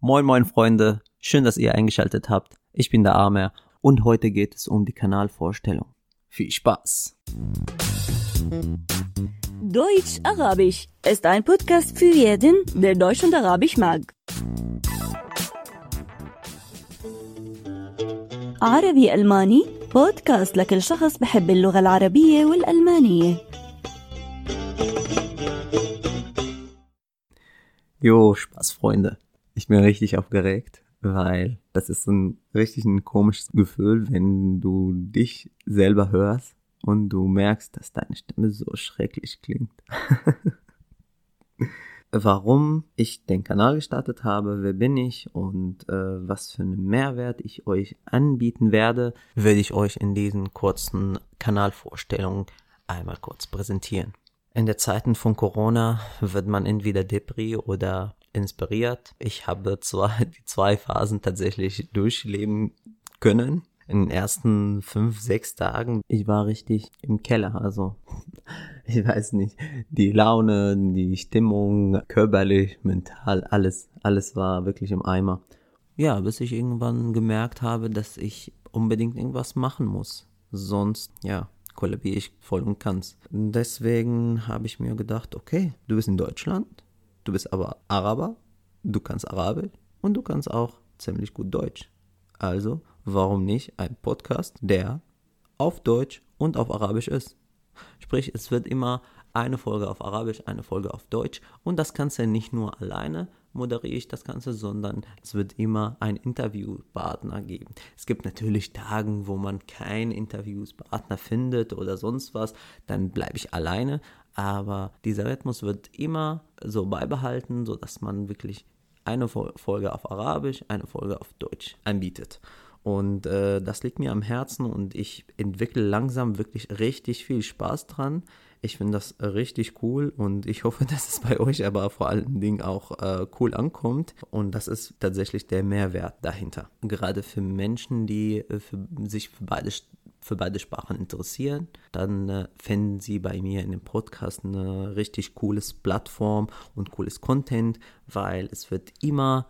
Moin moin Freunde, schön, dass ihr eingeschaltet habt. Ich bin der Amer und heute geht es um die Kanalvorstellung. Viel Spaß! Deutsch Arabisch ist ein Podcast für jeden, der Deutsch und Arabisch mag. عربي ألماني بودكاست لكل شخص بحب اللغة العربية والألمانية Jo, Spaß Freunde. Ich bin richtig aufgeregt, weil das ist ein richtig ein komisches Gefühl, wenn du dich selber hörst und du merkst, dass deine Stimme so schrecklich klingt. Warum ich den Kanal gestartet habe, wer bin ich und äh, was für einen Mehrwert ich euch anbieten werde, werde ich euch in diesen kurzen Kanalvorstellungen einmal kurz präsentieren. In der Zeiten von Corona wird man entweder Depri oder inspiriert. Ich habe zwar die zwei Phasen tatsächlich durchleben können. In den ersten fünf, sechs Tagen, ich war richtig im Keller, also ich weiß nicht, die Laune, die Stimmung, körperlich, mental, alles, alles war wirklich im Eimer. Ja, bis ich irgendwann gemerkt habe, dass ich unbedingt irgendwas machen muss. Sonst, ja, kollabiere ich voll und ganz. Deswegen habe ich mir gedacht, okay, du bist in Deutschland, du bist aber Araber, du kannst Arabisch und du kannst auch ziemlich gut Deutsch. Also, warum nicht ein Podcast, der auf Deutsch und auf Arabisch ist? Sprich, es wird immer eine Folge auf Arabisch, eine Folge auf Deutsch und das Ganze nicht nur alleine moderiere ich das Ganze, sondern es wird immer einen Interviewpartner geben. Es gibt natürlich Tage, wo man keinen Interviewpartner findet oder sonst was, dann bleibe ich alleine, aber dieser Rhythmus wird immer so beibehalten, sodass man wirklich eine Folge auf Arabisch, eine Folge auf Deutsch anbietet. Und äh, das liegt mir am Herzen und ich entwickle langsam wirklich richtig viel Spaß dran. Ich finde das richtig cool und ich hoffe, dass es bei euch aber vor allen Dingen auch äh, cool ankommt. Und das ist tatsächlich der Mehrwert dahinter. Gerade für Menschen, die äh, für, sich für beide, für beide Sprachen interessieren, dann äh, finden sie bei mir in dem Podcast eine richtig cooles Plattform und cooles Content, weil es wird immer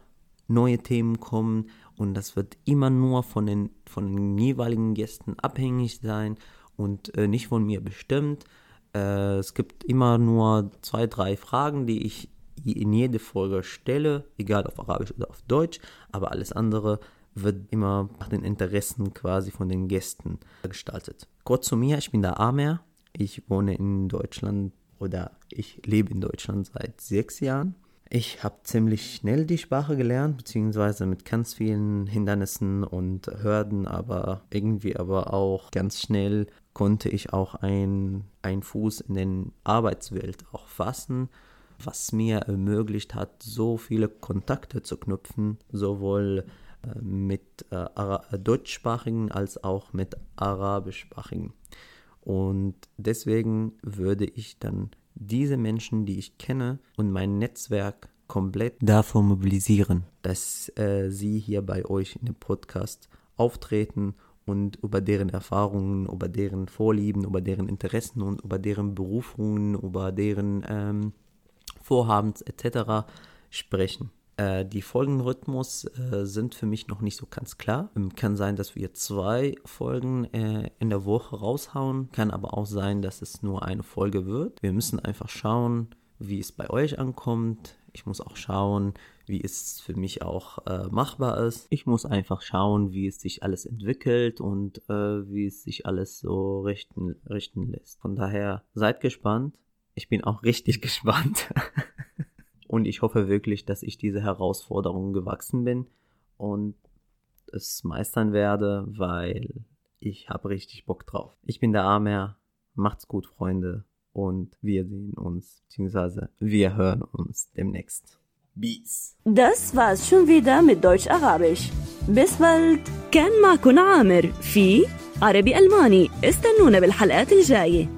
neue Themen kommen und das wird immer nur von den, von den jeweiligen Gästen abhängig sein und äh, nicht von mir bestimmt. Äh, es gibt immer nur zwei, drei Fragen, die ich in jede Folge stelle, egal auf Arabisch oder auf Deutsch, aber alles andere wird immer nach den Interessen quasi von den Gästen gestaltet. Kurz zu mir, ich bin der Amer, ich wohne in Deutschland oder ich lebe in Deutschland seit sechs Jahren. Ich habe ziemlich schnell die Sprache gelernt, beziehungsweise mit ganz vielen Hindernissen und Hürden, aber irgendwie aber auch ganz schnell konnte ich auch einen Fuß in den Arbeitswelt auch fassen, was mir ermöglicht hat, so viele Kontakte zu knüpfen, sowohl mit äh, deutschsprachigen als auch mit arabischsprachigen. Und deswegen würde ich dann diese Menschen, die ich kenne und mein Netzwerk komplett davon mobilisieren, dass äh, sie hier bei euch in dem Podcast auftreten und über deren Erfahrungen, über deren Vorlieben, über deren Interessen und über deren Berufungen, über deren ähm, Vorhabens etc. sprechen. Äh, die Folgenrhythmus äh, sind für mich noch nicht so ganz klar. Ähm, kann sein, dass wir zwei Folgen äh, in der Woche raushauen. Kann aber auch sein, dass es nur eine Folge wird. Wir müssen einfach schauen, wie es bei euch ankommt. Ich muss auch schauen, wie es für mich auch äh, machbar ist. Ich muss einfach schauen, wie es sich alles entwickelt und äh, wie es sich alles so richten, richten lässt. Von daher seid gespannt. Ich bin auch richtig gespannt. Und ich hoffe wirklich, dass ich diese Herausforderung gewachsen bin und es meistern werde, weil ich habe richtig Bock drauf. Ich bin der Amer. Macht's gut, Freunde. Und wir sehen uns, beziehungsweise wir hören uns demnächst. Peace. Das war's schon wieder mit Deutsch-Arabisch. Bis bald. كان معكم عامر في عربي ألماني استنونا بالحلقات الجاية